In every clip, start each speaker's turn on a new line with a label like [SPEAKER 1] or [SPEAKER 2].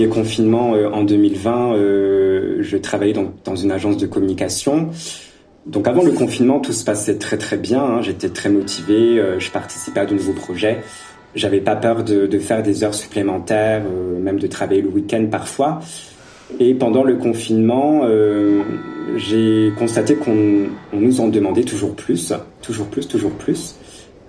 [SPEAKER 1] premier confinement en 2020, je travaillais dans, une agence de communication. Donc avant le confinement, tout se passait très très bien. Hein. J'étais très motivé, je participais à de nouveaux projets. J'avais pas peur de, faire des heures supplémentaires, même de travailler le week-end parfois. Et pendant le confinement, euh, j'ai constaté qu'on nous en demandait toujours plus, toujours plus, toujours plus.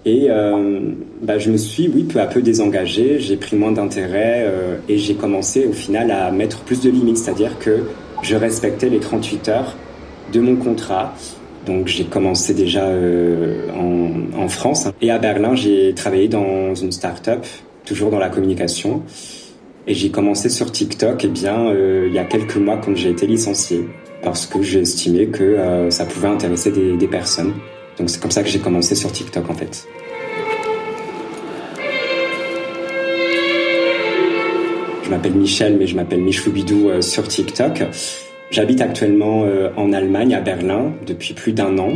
[SPEAKER 1] Et euh, bah, je me suis, oui, peu à peu désengagé, j'ai pris moins d'intérêt euh, et j'ai commencé au final à mettre plus de limites, c'est-à-dire que je respectais les 38 heures de mon contrat. Donc j'ai commencé déjà euh, en, France et à Berlin, j'ai travaillé dans une start-up, toujours dans la communication. Et j'ai commencé sur TikTok, eh bien, il y a quelques mois quand j'ai été licencié, parce que j'ai estimé que ça pouvait intéresser des personnes. Donc c'est comme ça que j'ai commencé sur TikTok en fait. Je m'appelle Michel, mais je m'appelle Michloubidou euh, sur TikTok. J'habite actuellement en Allemagne, à Berlin, depuis plus d'un an.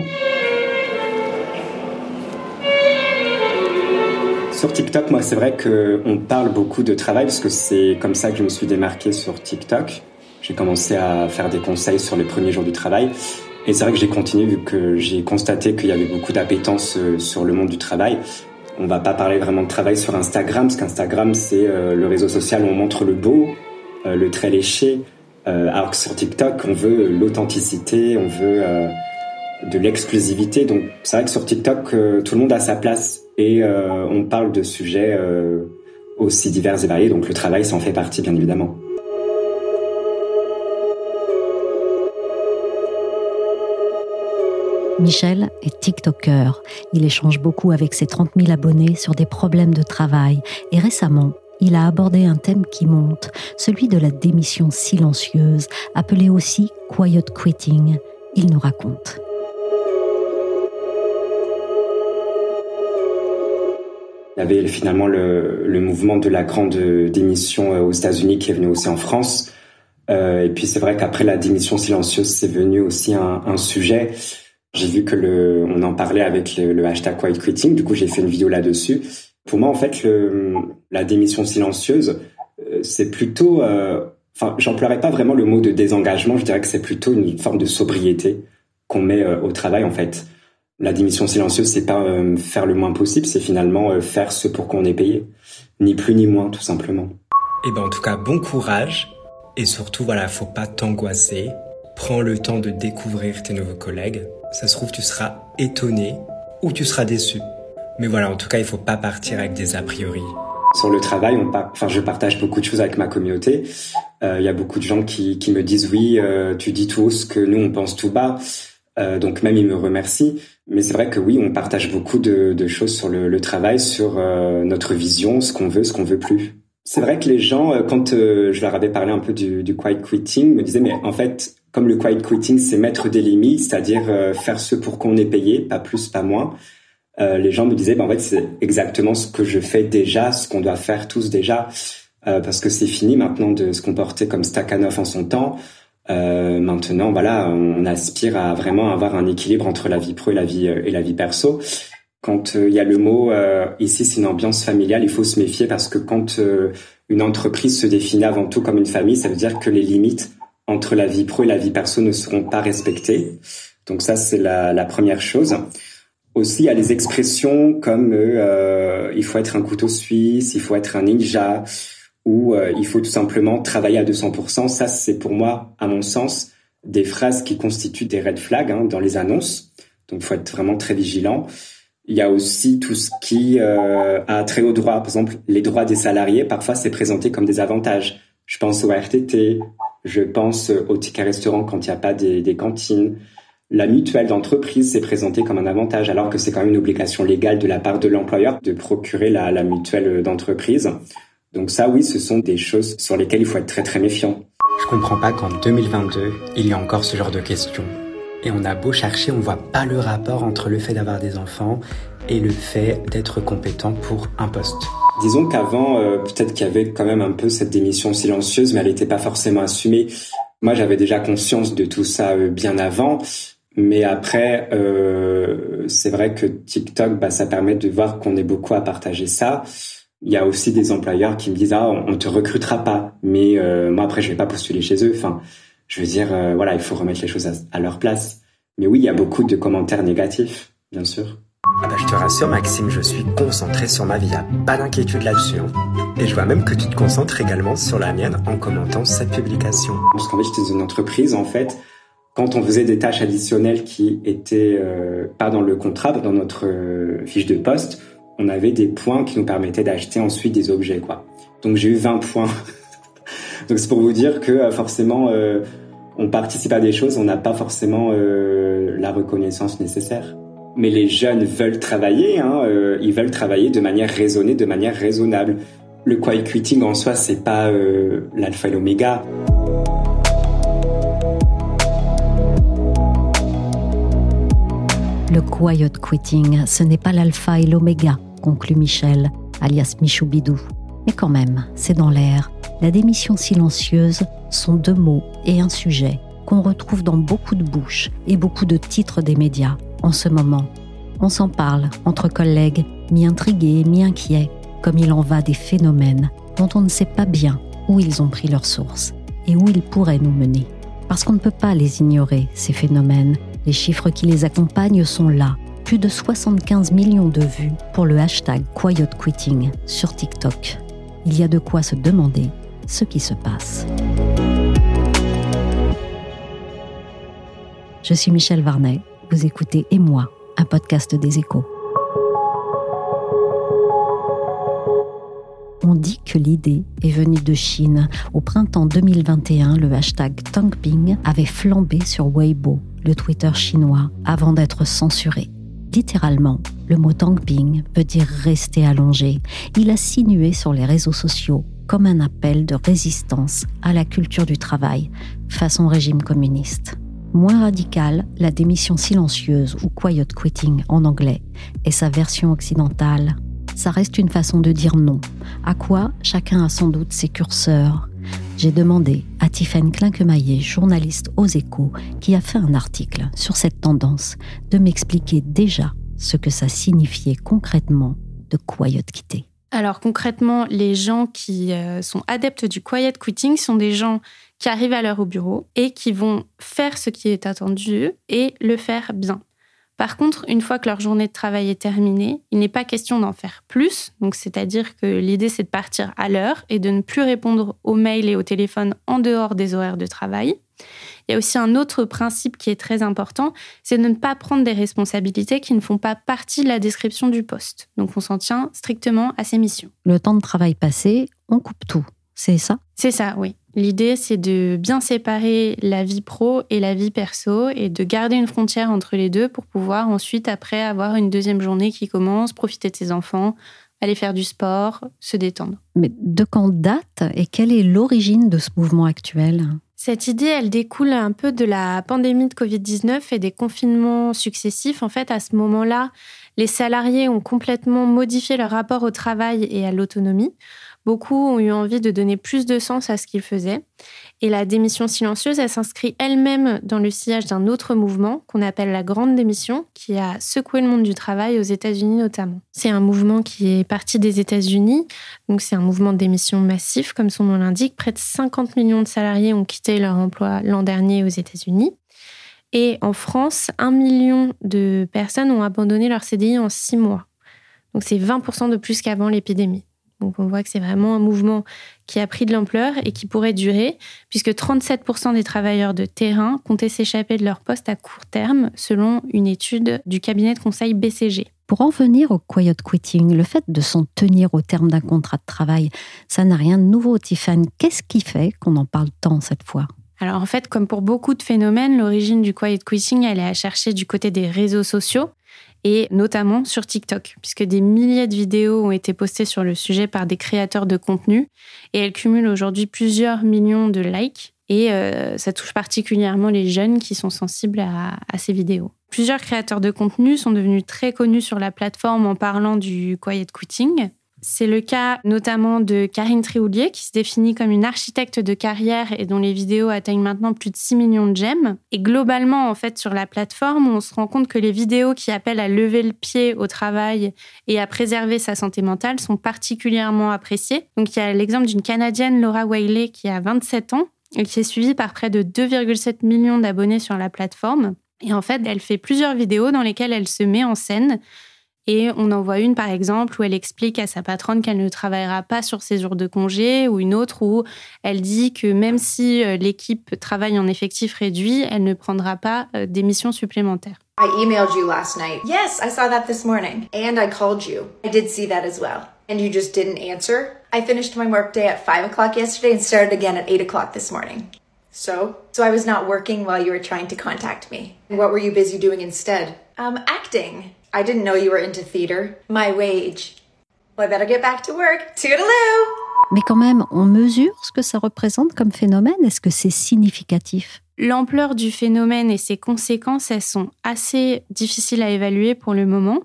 [SPEAKER 1] Sur TikTok, moi, c'est vrai qu'on parle beaucoup de travail parce que c'est comme ça que je me suis démarqué sur TikTok. J'ai commencé à faire des conseils sur les premiers jours du travail. Et c'est vrai que j'ai continué vu que j'ai constaté qu'il y avait beaucoup d'appétence euh, sur le monde du travail. On va pas parler vraiment de travail sur Instagram, parce qu'Instagram, c'est euh, le réseau social où on montre le beau, euh, le très léché. alors que sur TikTok, on veut l'authenticité, on veut de l'exclusivité. Donc c'est vrai que sur TikTok, tout le monde a sa place et on parle de sujets aussi divers et variés, donc le travail s'en fait partie bien évidemment.
[SPEAKER 2] Michel est TikToker. Il échange beaucoup avec ses 30 000 abonnés sur des problèmes de travail. Et récemment, il a abordé un thème qui monte, celui de la démission silencieuse, appelée aussi quiet quitting. Il nous raconte.
[SPEAKER 1] Il y avait finalement le, mouvement de la grande démission euh, aux États-Unis qui est venu aussi en France. Euh, et puis c'est vrai qu'après la démission silencieuse, c'est venu aussi un sujet. J'ai vu que le, on en parlait avec le, hashtag Quiet Quitting. Du coup, j'ai fait une vidéo là-dessus. Pour moi, en fait, la démission silencieuse, euh, c'est plutôt, euh, enfin, j'emploierais pas vraiment le mot de désengagement. Je dirais que c'est plutôt une forme de sobriété qu'on met euh, au travail, en fait la démission silencieuse, c'est pas faire le moins possible, c'est finalement faire ce pour qu'on est payé, ni plus ni moins, tout simplement.
[SPEAKER 3] Et eh ben en tout cas, bon courage et surtout voilà, faut pas t'angoisser. Prends le temps de découvrir tes nouveaux collègues. Ça se trouve, tu seras étonné ou tu seras déçu. Mais voilà, en tout cas, il faut pas partir avec des a priori.
[SPEAKER 1] Sur le travail, on enfin, je partage beaucoup de choses avec ma communauté. Euh, il y a beaucoup de gens qui, qui me disent oui, tu dis tout ce que nous on pense tout bas. Euh, donc même ils me remercient. Mais c'est vrai que oui, on partage beaucoup de, de choses sur le, travail, sur euh, notre vision, ce qu'on veut, ce qu'on veut plus. C'est vrai que les gens, euh, quand je leur avais parlé un peu du quiet quitting, me disaient mais en fait, comme le quiet quitting, c'est mettre des limites, c'est-à-dire faire ce pour qu'on est payé, pas plus, pas moins. les gens me disaient, ben, en fait, c'est exactement ce que je fais déjà, ce qu'on doit faire tous déjà, parce que c'est fini maintenant de se comporter comme Stakhanov en son temps. Euh, maintenant, voilà, on aspire à vraiment avoir un équilibre entre la vie pro et la vie et la vie perso. Quand euh, il y a le mot euh, ici, c'est une ambiance familiale, il faut se méfier parce que quand euh, une entreprise se définit avant tout comme une famille, ça veut dire que les limites entre la vie pro et la vie perso ne seront pas respectées. Donc ça, c'est la, première chose. Aussi, il y a les expressions comme il faut être un couteau suisse, il faut être un ninja, où euh, il faut tout simplement travailler à 200%. Ça, c'est pour moi, à mon sens, des phrases qui constituent des red flags hein, dans les annonces. Donc, il faut être vraiment très vigilant. Il y a aussi tout ce qui euh, a très haut droit. Par exemple, les droits des salariés, parfois, c'est présenté comme des avantages. Je pense au RTT, je pense au ticket restaurant quand il n'y a pas des, cantines. La mutuelle d'entreprise, c'est présenté comme un avantage, alors que c'est quand même une obligation légale de la part de l'employeur de procurer la, la mutuelle d'entreprise. Donc ça, oui, ce sont des choses sur lesquelles il faut être très très méfiant.
[SPEAKER 3] Je comprends pas qu'en 2022, il y a encore ce genre de questions. Et on a beau chercher, on voit pas le rapport entre le fait d'avoir des enfants et le fait d'être compétent pour un poste.
[SPEAKER 1] Disons qu'avant, euh, peut-être qu'il y avait quand même un peu cette démission silencieuse, mais elle n'était pas forcément assumée. Moi, j'avais déjà conscience de tout ça euh, bien avant. Mais après, euh, c'est vrai que TikTok, bah, ça permet de voir qu'on est beaucoup à partager ça. Il y a aussi des employeurs qui me disent ah on te recrutera pas, mais euh, moi après je vais pas postuler chez eux. Enfin, je veux dire euh, voilà il faut remettre les choses à, leur place. Mais oui il y a beaucoup de commentaires négatifs bien sûr.
[SPEAKER 3] Ah bah je te rassure Maxime, je suis concentré sur ma vie, pas d'inquiétude là-dessus. Hein. Et je vois même que tu te concentres également sur la mienne en commentant cette publication.
[SPEAKER 1] Parce qu'en fait j'étais dans une entreprise en fait quand on faisait des tâches additionnelles qui étaient euh, pas dans le contrat, dans notre euh, fiche de poste, on avait des points qui nous permettaient d'acheter ensuite des objets, quoi. Donc j'ai eu 20 points. Donc c'est pour vous dire que euh, forcément, on participe à des choses, on n'a pas forcément la reconnaissance nécessaire. Mais les jeunes veulent travailler, hein, ils veulent travailler de manière raisonnée, de manière raisonnable. Le quiet quitting en soi, c'est pas l'alpha et l'oméga.
[SPEAKER 2] Le quiet quitting, ce n'est pas l'alpha et l'oméga, conclut Michel, alias Michoubidou. Mais quand même, c'est dans l'air. La démission silencieuse sont deux mots et un sujet qu'on retrouve dans beaucoup de bouches et beaucoup de titres des médias en ce moment. On s'en parle entre collègues, mi-intrigués, mi-inquiets, comme il en va des phénomènes dont on ne sait pas bien où ils ont pris leur source et où ils pourraient nous mener. Parce qu'on ne peut pas les ignorer, ces phénomènes, les chiffres qui les accompagnent sont là. Plus de 75 millions de vues pour le hashtag Quiet Quitting sur TikTok. Il y a de quoi se demander ce qui se passe. Je suis Michel Varnet. Vous écoutez Et moi, un podcast des échos. On dit que l'idée est venue de Chine. Au printemps 2021, le hashtag Tangping avait flambé sur Weibo, le Twitter chinois, avant d'être censuré. Littéralement, le mot Tangping veut dire rester allongé. Il a sinué sur les réseaux sociaux comme un appel de résistance à la culture du travail façon régime communiste. Moins radical, la démission silencieuse ou quiet quitting en anglais est sa version occidentale ça reste une façon de dire non, à quoi chacun a sans doute ses curseurs. J'ai demandé à Tiffaine Klinkemaillet, journaliste aux échos, qui a fait un article sur cette tendance, de m'expliquer déjà ce que ça signifiait concrètement de quiet quitter.
[SPEAKER 4] Alors concrètement, les gens qui euh, sont adeptes du quiet quitting sont des gens qui arrivent à l'heure au bureau et qui vont faire ce qui est attendu et le faire bien. Par contre, une fois que leur journée de travail est terminée, il n'est pas question d'en faire plus. Donc, c'est-à-dire que l'idée, c'est de partir à l'heure et de ne plus répondre aux mails et au téléphone en dehors des horaires de travail. Il y a aussi un autre principe qui est très important, c'est de ne pas prendre des responsabilités qui ne font pas partie de la description du poste. Donc, on s'en tient strictement à ses missions.
[SPEAKER 2] Le temps de travail passé, on coupe tout. C'est ça?
[SPEAKER 4] C'est ça, oui. L'idée, c'est de bien séparer la vie pro et la vie perso et de garder une frontière entre les deux pour pouvoir ensuite, après, avoir une deuxième journée qui commence, profiter de ses enfants, aller faire du sport, se détendre.
[SPEAKER 2] Mais de quand date et quelle est l'origine de ce mouvement actuel?
[SPEAKER 4] Cette idée, elle découle un peu de la pandémie de Covid-19 et des confinements successifs. En fait, à ce moment-là, les salariés ont complètement modifié leur rapport au travail et à l'autonomie. Beaucoup ont eu envie de donner plus de sens à ce qu'ils faisaient. Et la démission silencieuse, elle s'inscrit elle-même dans le sillage d'un autre mouvement qu'on appelle la Grande Démission, qui a secoué le monde du travail aux États-Unis notamment. C'est un mouvement qui est parti des États-Unis, donc c'est un mouvement de démission massif, comme son nom l'indique. Près de 50 millions de salariés ont quitté leur emploi l'an dernier aux États-Unis. Et en France, un million de personnes ont abandonné leur CDI en six mois. Donc c'est 20% de plus qu'avant l'épidémie. Donc on voit que c'est vraiment un mouvement qui a pris de l'ampleur et qui pourrait durer, puisque 37% des travailleurs de terrain comptaient s'échapper de leur poste à court terme, selon une étude du cabinet de conseil BCG.
[SPEAKER 2] Pour en venir au quiet quitting, le fait de s'en tenir au terme d'un contrat de travail, ça n'a rien de nouveau, Tiffany. Qu'est-ce qui fait qu'on en parle tant cette fois?
[SPEAKER 4] Alors en fait, comme pour beaucoup de phénomènes, l'origine du quiet quitting, elle est à chercher du côté des réseaux sociaux et notamment sur TikTok, puisque des milliers de vidéos ont été postées sur le sujet par des créateurs de contenu et elles cumulent aujourd'hui plusieurs millions de likes. Et euh, ça touche particulièrement les jeunes qui sont sensibles à, à, ces vidéos. Plusieurs créateurs de contenu sont devenus très connus sur la plateforme en parlant du quiet quitting. C'est le cas notamment de Karine Trioulier, qui se définit comme une architecte de carrière et dont les vidéos atteignent maintenant plus de 6 millions de j'aime. Et globalement, en fait, sur la plateforme, on se rend compte que les vidéos qui appellent à lever le pied au travail et à préserver sa santé mentale sont particulièrement appréciées. Donc, il y a l'exemple d'une Canadienne, Laura Whaley, qui a 27 ans et qui est suivie par près de 2,7 millions d'abonnés sur la plateforme. Et en fait, elle fait plusieurs vidéos dans lesquelles elle se met en scène et on en voit une, par exemple, où elle explique à sa patronne qu'elle ne travaillera pas sur ses jours de congé, ou une autre où elle dit que même si euh, l'équipe travaille en effectif réduit, elle ne prendra pas euh, d'émissions supplémentaires.
[SPEAKER 5] I emailed you last night. Yes, I saw that this morning. And I called you. I did see that as well. And you just didn't answer? I finished my workday at 5 o'clock yesterday and started again at 8 o'clock this morning. So? So I was not working while you were trying to contact me. What were you busy doing instead? Um, acting. I didn't know you were into theater. My wage. Well, I better get back to work. Toodaloo!
[SPEAKER 2] Mais quand même, on mesure ce que ça représente comme phénomène Est-ce que c'est significatif?
[SPEAKER 4] L'ampleur du phénomène et ses conséquences, elles sont assez difficiles à évaluer pour le moment.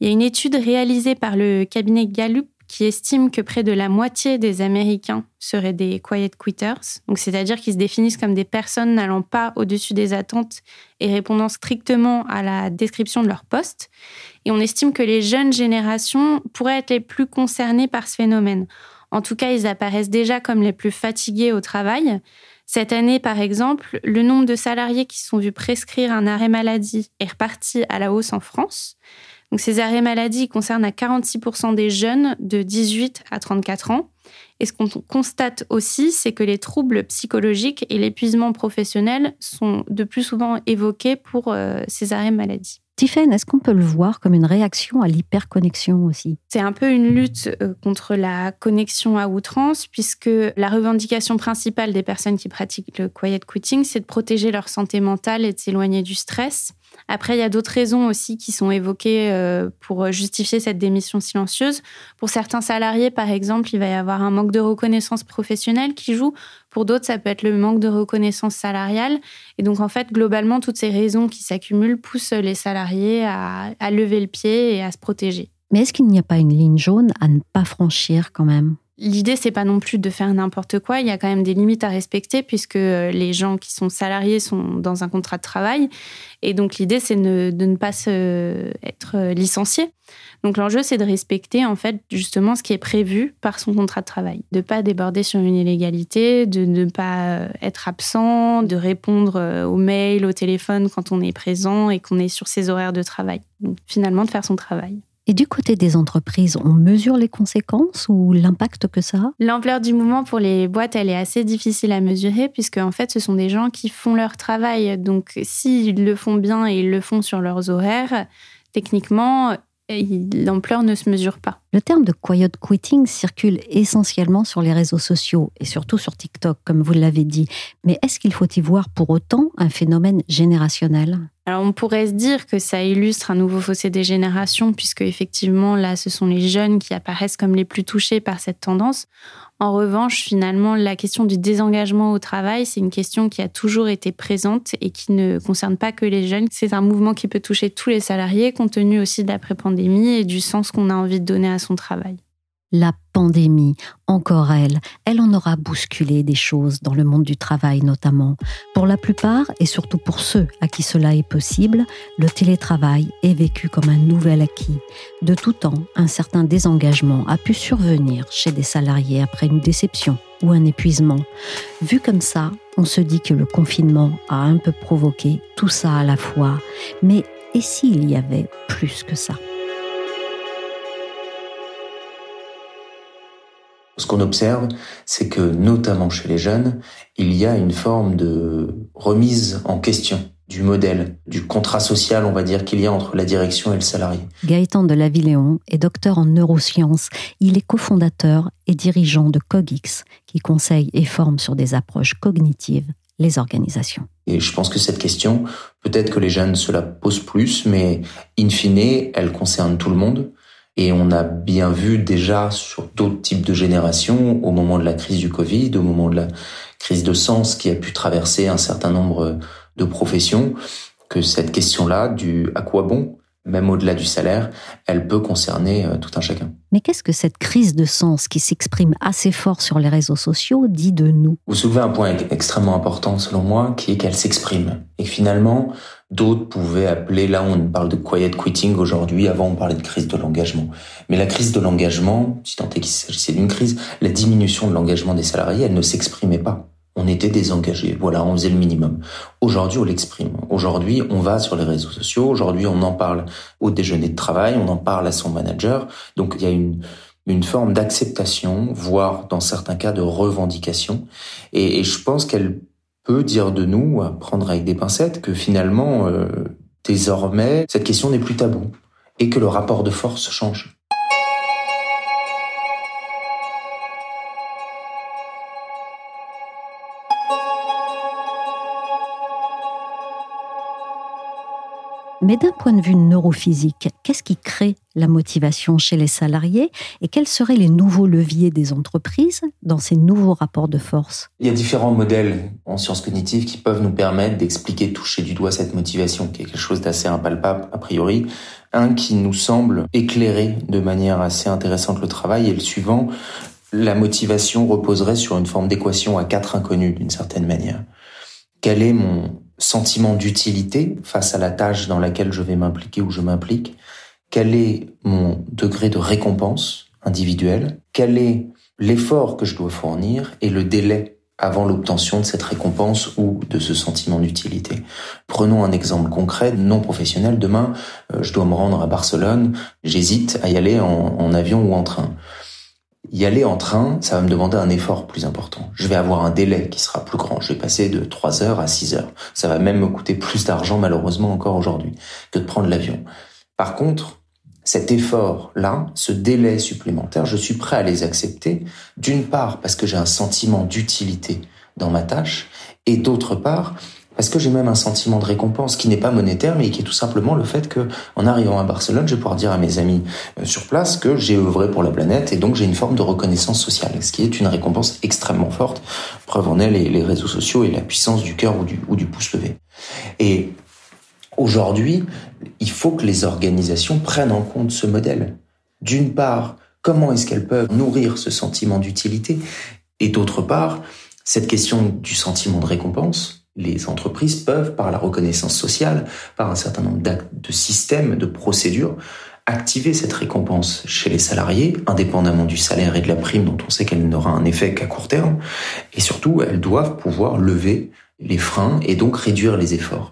[SPEAKER 4] Il y a une étude réalisée par le cabinet Gallup qui estime que près de la moitié des Américains seraient des quiet quitters, donc c'est-à-dire qu'ils se définissent comme des personnes n'allant pas au-dessus des attentes et répondant strictement à la description de leur poste. Et on estime que les jeunes générations pourraient être les plus concernées par ce phénomène. En tout cas, ils apparaissent déjà comme les plus fatigués au travail. Cette année, par exemple, le nombre de salariés qui sont vus prescrire un arrêt maladie est reparti à la hausse en France. Donc, ces arrêts maladie concernent à 46% des jeunes de 18 à 34 ans. Et ce qu'on constate aussi, c'est que les troubles psychologiques et l'épuisement professionnel sont de plus souvent évoqués pour euh, ces arrêts maladie.
[SPEAKER 2] Tiffen, est-ce qu'on peut le voir comme une réaction à l'hyperconnexion aussi?
[SPEAKER 4] C'est un peu une lutte euh, contre la connexion à outrance, puisque la revendication principale des personnes qui pratiquent le quiet quitting, c'est de protéger leur santé mentale et de s'éloigner du stress. Après, il y a d'autres raisons aussi qui sont évoquées euh, pour justifier cette démission silencieuse. Pour certains salariés, par exemple, il va y avoir un manque de reconnaissance professionnelle qui joue. Pour d'autres, ça peut être le manque de reconnaissance salariale. Et donc, en fait, globalement, toutes ces raisons qui s'accumulent poussent les salariés à, à lever le pied et à se protéger.
[SPEAKER 2] Mais est-ce qu'il n'y a pas une ligne jaune à ne pas franchir quand même?
[SPEAKER 4] L'idée, c'est pas non plus de faire n'importe quoi. Il y a quand même des limites à respecter puisque les gens qui sont salariés sont dans un contrat de travail. Et donc, l'idée, c'est de, ne pas se, être licencié. Donc, l'enjeu, c'est de respecter, en fait, justement ce qui est prévu par son contrat de travail. De pas déborder sur une illégalité, de ne pas être absent, de répondre aux mails, au téléphone quand on est présent et qu'on est sur ses horaires de travail. Donc, finalement, de faire son travail.
[SPEAKER 2] Et du côté des entreprises, on mesure les conséquences ou l'impact que ça a?
[SPEAKER 4] L'ampleur du mouvement pour les boîtes, elle est assez difficile à mesurer puisque en fait, ce sont des gens qui font leur travail. Donc, s'ils le font bien et ils le font sur leurs horaires, techniquement, l'ampleur ne se mesure pas.
[SPEAKER 2] Le terme de quiet quitting circule essentiellement sur les réseaux sociaux et surtout sur TikTok, comme vous l'avez dit. Mais est-ce qu'il faut y voir pour autant un phénomène générationnel?
[SPEAKER 4] Alors on pourrait se dire que ça illustre un nouveau fossé des générations, puisque effectivement là, ce sont les jeunes qui apparaissent comme les plus touchés par cette tendance. En revanche, finalement, la question du désengagement au travail, c'est une question qui a toujours été présente et qui ne concerne pas que les jeunes. C'est un mouvement qui peut toucher tous les salariés, compte tenu aussi de l'après-pandémie et du sens qu'on a envie de donner à travail.
[SPEAKER 2] La pandémie, encore elle, elle en aura bousculé des choses dans le monde du travail notamment. Pour la plupart, et surtout pour ceux à qui cela est possible, le télétravail est vécu comme un nouvel acquis. De tout temps, un certain désengagement a pu survenir chez des salariés après une déception ou un épuisement. Vu comme ça, on se dit que le confinement a un peu provoqué tout ça à la fois. Mais et s'il y avait plus que ça?
[SPEAKER 6] Ce qu'on observe, c'est que notamment chez les jeunes, il y a une forme de remise en question du modèle, du contrat social, on va dire, qu'il y a entre la direction et le salarié.
[SPEAKER 2] Gaëtan de Lavilléon est docteur en neurosciences. Il est cofondateur et dirigeant de Cogix, qui conseille et forme sur des approches cognitives les organisations.
[SPEAKER 6] Et je pense que cette question, peut-être que les jeunes se la posent plus, mais in fine, elle concerne tout le monde. Et on a bien vu déjà sur d'autres types de générations, au moment de la crise du Covid, au moment de la crise de sens qui a pu traverser un certain nombre de professions, que cette question-là du à quoi bon? même au-delà du salaire, elle peut concerner euh, tout un chacun.
[SPEAKER 2] Mais qu'est-ce que cette crise de sens qui s'exprime assez fort sur les réseaux sociaux dit de nous?
[SPEAKER 6] Vous soulevez un point extrêmement important selon moi, qui est qu'elle s'exprime. Et finalement, d'autres pouvaient appeler, là on parle de quiet quitting aujourd'hui, avant on parlait de crise de l'engagement. Mais la crise de l'engagement, si tant est qu'il s'agissait d'une crise, la diminution de l'engagement des salariés, elle ne s'exprimait pas on était désengagé. Voilà, on faisait le minimum. Aujourd'hui, on l'exprime. Aujourd'hui, on va sur les réseaux sociaux. Aujourd'hui, on en parle au déjeuner de travail. On en parle à son manager. Donc, il y a une, une forme d'acceptation, voire dans certains cas de revendication. Et, je pense qu'elle peut dire de nous, à prendre avec des pincettes, que finalement, euh, désormais, cette question n'est plus tabou et que le rapport de force change.
[SPEAKER 2] Mais d'un point de vue neurophysique, qu'est-ce qui crée la motivation chez les salariés et quels seraient les nouveaux leviers des entreprises dans ces nouveaux rapports de force?
[SPEAKER 6] Il y a différents modèles en sciences cognitives qui peuvent nous permettre d'expliquer, toucher du doigt cette motivation, qui est quelque chose d'assez impalpable a priori. Un qui nous semble éclairer de manière assez intéressante le travail est le suivant. La motivation reposerait sur une forme d'équation à quatre inconnus d'une certaine manière. Quel est mon sentiment d'utilité face à la tâche dans laquelle je vais m'impliquer ou je m'implique, quel est mon degré de récompense individuelle, quel est l'effort que je dois fournir et le délai avant l'obtention de cette récompense ou de ce sentiment d'utilité? Prenons un exemple concret, non professionnel. Demain, euh, je dois me rendre à Barcelone. J'hésite à y aller en avion ou en train y aller en train, ça va me demander un effort plus important. Je vais avoir un délai qui sera plus grand. Je vais passer de 3 heures à 6 heures. Ça va même me coûter plus d'argent, malheureusement, encore aujourd'hui, que de prendre l'avion. Par contre, cet effort-là, ce délai supplémentaire, je suis prêt à les accepter, d'une part parce que j'ai un sentiment d'utilité dans ma tâche, et d'autre part parce que j'ai même un sentiment de récompense qui n'est pas monétaire, mais qui est tout simplement le fait que, en arrivant à Barcelone, je vais pouvoir dire à mes amis euh, sur place que j'ai œuvré pour la planète et donc j'ai une forme de reconnaissance sociale, ce qui est une récompense extrêmement forte. Preuve en est les, les réseaux sociaux et la puissance du cœur ou du, ou du pouce levé. Et aujourd'hui, il faut que les organisations prennent en compte ce modèle. D'une part, comment est-ce qu'elles peuvent nourrir ce sentiment d'utilité et d'autre part, cette question du sentiment de récompense, les entreprises peuvent, par la reconnaissance sociale, par un certain nombre de systèmes, de procédures, activer cette récompense chez les salariés, indépendamment du salaire et de la prime dont on sait qu'elle n'aura un effet qu'à court terme. Et surtout, elles doivent pouvoir lever les freins et donc réduire les efforts.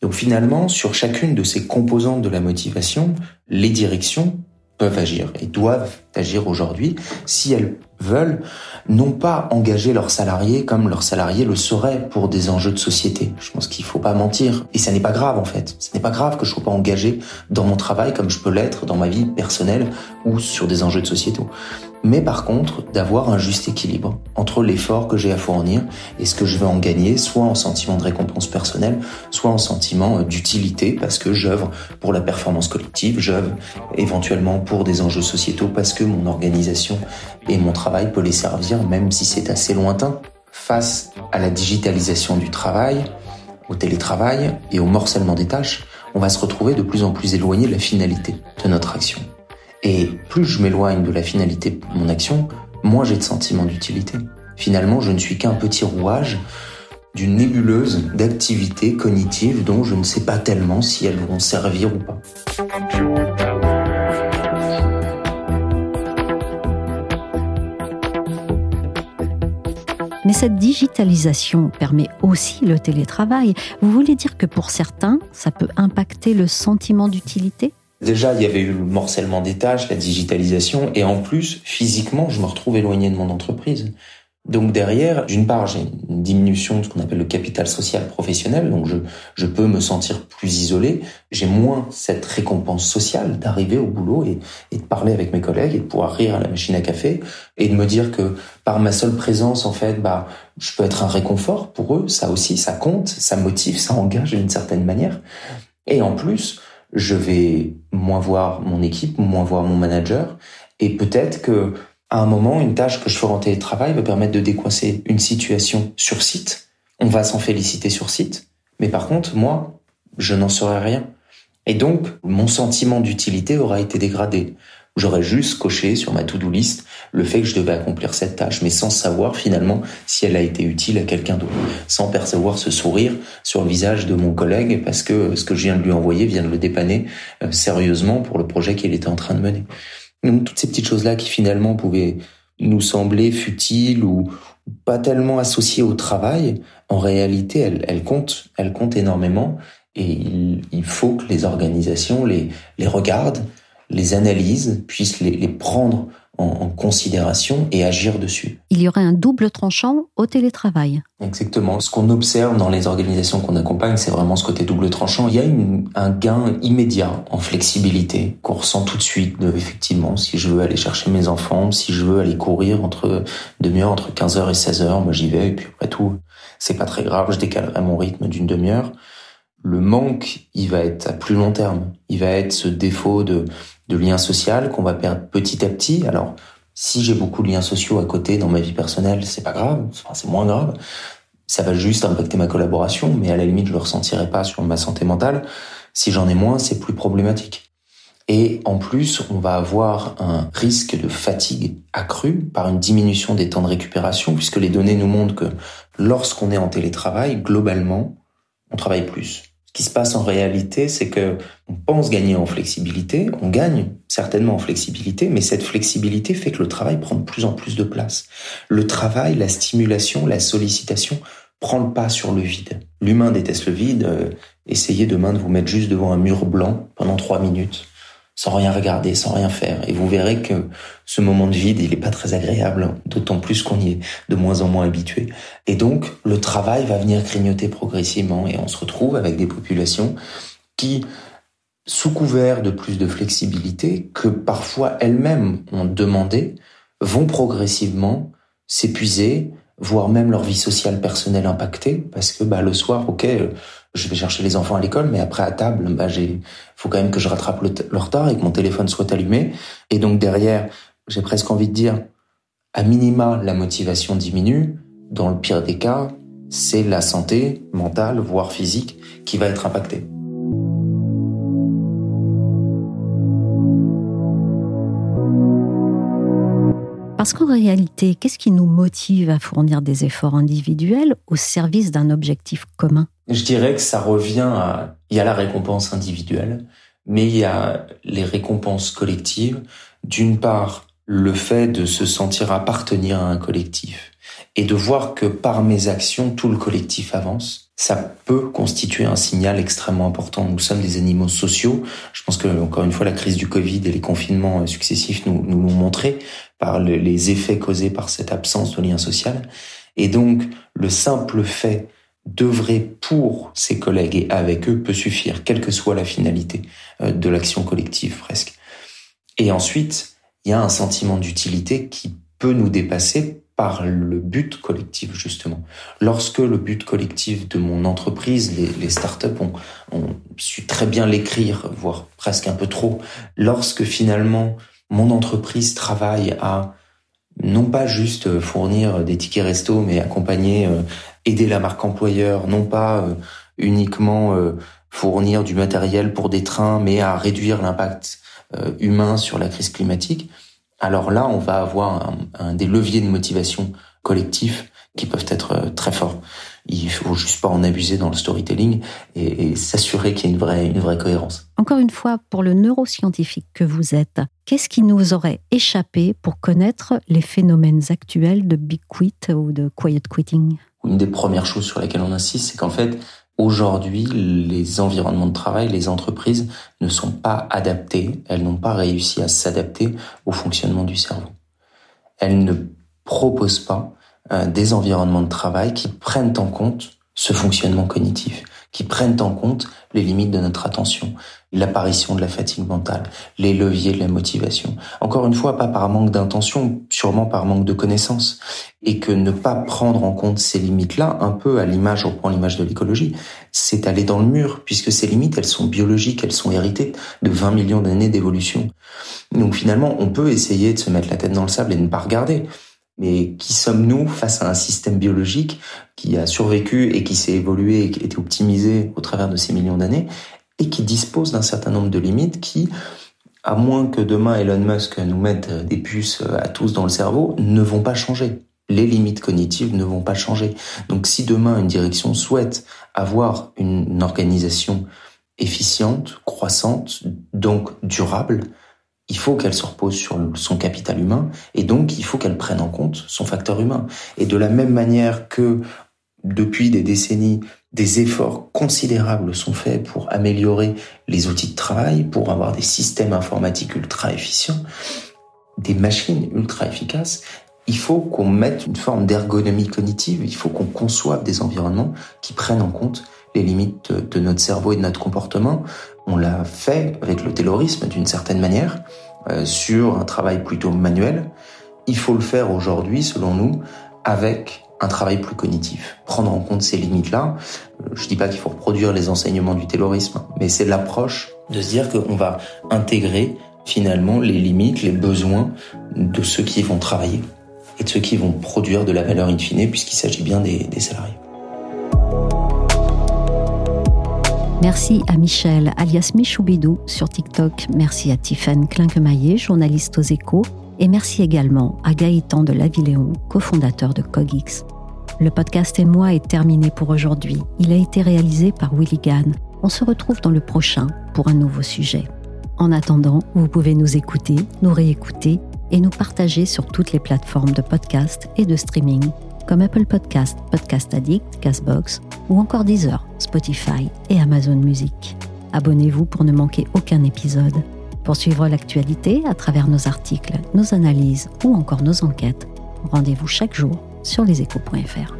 [SPEAKER 6] Donc finalement, sur chacune de ces composantes de la motivation, les directions peuvent agir et doivent agir aujourd'hui si elles veulent non pas engager leurs salariés comme leurs salariés le seraient pour des enjeux de société. Je pense qu'il faut pas mentir. Et ça n'est pas grave, en fait. Ce n'est pas grave que je sois pas engagé dans mon travail comme je peux l'être dans ma vie personnelle ou sur des enjeux de société mais par contre d'avoir un juste équilibre entre l'effort que j'ai à fournir et ce que je vais en gagner, soit en sentiment de récompense personnelle, soit en sentiment euh, d'utilité parce que j'œuvre pour la performance collective, j'œuvre éventuellement pour des enjeux sociétaux parce que mon organisation et mon travail peut les servir même si c'est assez lointain. Face à la digitalisation du travail, au télétravail et au morcellement des tâches, on va se retrouver de plus en plus éloigné de la finalité de notre action. Et plus je m'éloigne de la finalité de mon action, moins j'ai de sentiment d'utilité. Finalement, je ne suis qu'un petit rouage d'une nébuleuse d'activités cognitives dont je ne sais pas tellement si elles vont servir ou pas.
[SPEAKER 2] Mais cette digitalisation permet aussi le télétravail. Vous voulez dire que pour certains, ça peut impacter le sentiment d'utilité?
[SPEAKER 6] Déjà, il y avait eu le morcellement des tâches, la digitalisation, et en plus, physiquement, je me retrouve éloigné de mon entreprise. Donc derrière, d'une part, j'ai une diminution de ce qu'on appelle le capital social professionnel, donc je, je peux me sentir plus isolé, j'ai moins cette récompense sociale d'arriver au boulot et, et, de parler avec mes collègues et de pouvoir rire à la machine à café et de me dire que par ma seule présence, en fait, bah, je peux être un réconfort pour eux, ça aussi, ça compte, ça motive, ça engage d'une certaine manière. Et en plus, je vais moins voir mon équipe, moins voir mon manager, et peut-être que à un moment, une tâche que je ferai en télétravail va permettre de décoincer une situation sur site. On va s'en féliciter sur site, mais par contre, moi, je n'en saurai rien. Et donc, mon sentiment d'utilité aura été dégradé. J'aurais juste coché sur ma to-do list le fait que je devais accomplir cette tâche, mais sans savoir finalement si elle a été utile à quelqu'un d'autre, sans percevoir ce sourire sur le visage de mon collègue parce que ce que je viens de lui envoyer vient de le dépanner euh, sérieusement pour le projet qu'il était en train de mener. Donc toutes ces petites choses-là qui finalement pouvaient nous sembler futiles ou pas tellement associées au travail, en réalité, elles, comptent, elles comptent énormément et il, il, faut que les organisations les, les regardent, les analysent, puissent les, les prendre en, en, considération et agir dessus.
[SPEAKER 2] Il y aurait un double tranchant au télétravail.
[SPEAKER 6] Exactement. Ce qu'on observe dans les organisations qu'on accompagne, c'est vraiment ce côté double tranchant. Il y a une, un gain immédiat en flexibilité qu'on ressent tout de suite. De, effectivement, si je veux aller chercher mes enfants, si je veux aller courir entre demi-heure, entre 15h et 16h, moi j'y vais. Et puis après tout, c'est pas très grave, je décalerai mon rythme d'une demi-heure. Le manque, il va être à plus long terme. Il va être ce défaut de, de lien social qu'on va perdre petit à petit. Alors, si j'ai beaucoup de liens sociaux à côté dans ma vie personnelle, c'est pas grave, enfin, c'est moins grave. Ça va juste impacter ma collaboration, mais à la limite, je le ressentirai pas sur ma santé mentale. Si j'en ai moins, c'est plus problématique. Et en plus, on va avoir un risque de fatigue accru par une diminution des temps de récupération, puisque les données nous montrent que lorsqu'on est en télétravail, globalement, on travaille plus. Ce qui se passe en réalité, c'est que on pense gagner en flexibilité, on gagne certainement en flexibilité, mais cette flexibilité fait que le travail prend de plus en plus de place. Le travail, la stimulation, la sollicitation prend le pas sur le vide. L'humain déteste le vide. Euh, essayez demain de vous mettre juste devant un mur blanc pendant trois minutes sans rien regarder, sans rien faire. Et vous verrez que ce moment de vide, il n'est pas très agréable, d'autant plus qu'on y est de moins en moins habitué. Et donc, le travail va venir grignoter progressivement et on se retrouve avec des populations qui, sous couvert de plus de flexibilité, que parfois elles-mêmes ont demandé, vont progressivement s'épuiser, voire même leur vie sociale personnelle impactée, parce que bah, le soir, ok, je vais chercher les enfants à l'école, mais après à table, bah, j'ai, faut quand même que je rattrape le, retard et que mon téléphone soit allumé. Et donc derrière, j'ai presque envie de dire, à minima, la motivation diminue. Dans le pire des cas, c'est la santé mentale, voire physique, qui va être impactée.
[SPEAKER 2] Parce qu'en réalité, qu'est-ce qui nous motive à fournir des efforts individuels au service d'un objectif commun?
[SPEAKER 6] Je dirais que ça revient à... Il y a la récompense individuelle, mais il y a les récompenses collectives. D'une part, le fait de se sentir appartenir à un collectif et de voir que par mes actions, tout le collectif avance, ça peut constituer un signal extrêmement important. Nous sommes des animaux sociaux. Je pense que, encore une fois, la crise du Covid et les confinements successifs nous, nous l'ont montré par les effets causés par cette absence de lien social. Et donc, le simple fait d'œuvrer pour ses collègues et avec eux peut suffire, quelle que soit la finalité euh, de l'action collective presque. Et ensuite, il y a un sentiment d'utilité qui peut nous dépasser par le but collectif, justement. Lorsque le but collectif de mon entreprise, les, startups ont, su très bien l'écrire, voire presque un peu trop, lorsque finalement mon entreprise travaille à non pas juste fournir des tickets resto, mais accompagner, euh, aider la marque employeur, non pas euh, uniquement euh, fournir du matériel pour des trains, mais à réduire l'impact humain sur la crise climatique, alors là, on va avoir un, des leviers de motivation collectif qui peuvent être très forts. Il faut juste pas en abuser dans le storytelling et, s'assurer qu'il y a une vraie, une vraie cohérence.
[SPEAKER 2] Encore une fois, pour le neuroscientifique que vous êtes, qu'est-ce qui nous aurait échappé pour connaître les phénomènes actuels de big quit ou de quiet quitting?
[SPEAKER 6] Une des premières choses sur lesquelles on insiste, c'est qu'en fait, Aujourd'hui, les environnements de travail, les entreprises ne sont pas adaptés, elles n'ont pas réussi à s'adapter au fonctionnement du cerveau. Elles ne proposent pas euh, des environnements de travail qui prennent en compte ce fonctionnement cognitif, qui prennent en compte les limites de notre attention, l'apparition de la fatigue mentale, les leviers de la motivation. Encore une fois, pas par manque d'intention, sûrement par manque de connaissances. Et que ne pas prendre en compte ces limites-là, un peu à l'image, on prend l'image de l'écologie, c'est aller dans le mur, puisque ces limites, elles sont biologiques, elles sont héritées de 20 millions d'années d'évolution. Donc finalement, on peut essayer de se mettre la tête dans le sable et ne pas regarder. Mais qui sommes-nous face à un système biologique qui a survécu et qui s'est évolué et qui a été optimisé au travers de ces millions d'années et qui disposent d'un certain nombre de limites qui, à moins que demain Elon Musk nous mette des puces à tous dans le cerveau, ne vont pas changer. Les limites cognitives ne vont pas changer. Donc si demain une direction souhaite avoir une organisation efficiente, croissante, donc durable, il faut qu'elle se repose sur son capital humain et donc il faut qu'elle prenne en compte son facteur humain. Et de la même manière que depuis des décennies, des efforts considérables sont faits pour améliorer les outils de travail, pour avoir des systèmes informatiques ultra efficients, des machines ultra efficaces, il faut qu'on mette une forme d'ergonomie cognitive, il faut qu'on conçoive des environnements qui prennent en compte les limites de notre cerveau et de notre comportement. On l'a fait avec le terrorisme d'une certaine manière, euh, sur un travail plutôt manuel. Il faut le faire aujourd'hui, selon nous, avec un travail plus cognitif. Prendre en compte ces limites-là. Euh, je dis pas qu'il faut reproduire les enseignements du terrorisme, mais c'est l'approche de se dire qu'on va intégrer finalement les limites, les besoins de ceux qui vont travailler et de ceux qui vont produire de la valeur in fine, puisqu'il s'agit bien des salariés.
[SPEAKER 2] Merci à Michel, alias Michoubidou, sur TikTok. Merci à Tiffaine Klinkemaillet, journaliste aux échos. Et merci également à Gaëtan de Lavilléon, cofondateur de Cogix. Le podcast et moi est terminé pour aujourd'hui. Il a été réalisé par Willy Gann. On se retrouve dans le prochain pour un nouveau sujet. En attendant, vous pouvez nous écouter, nous réécouter et nous partager sur toutes les plateformes de podcast et de streaming comme Apple Podcast, Podcast Addict, Castbox ou encore Deezer, Spotify et Amazon Music. Abonnez-vous pour ne manquer aucun épisode. Pour suivre l'actualité à travers nos articles, nos analyses ou encore nos enquêtes, rendez-vous chaque jour sur leséchos.fr.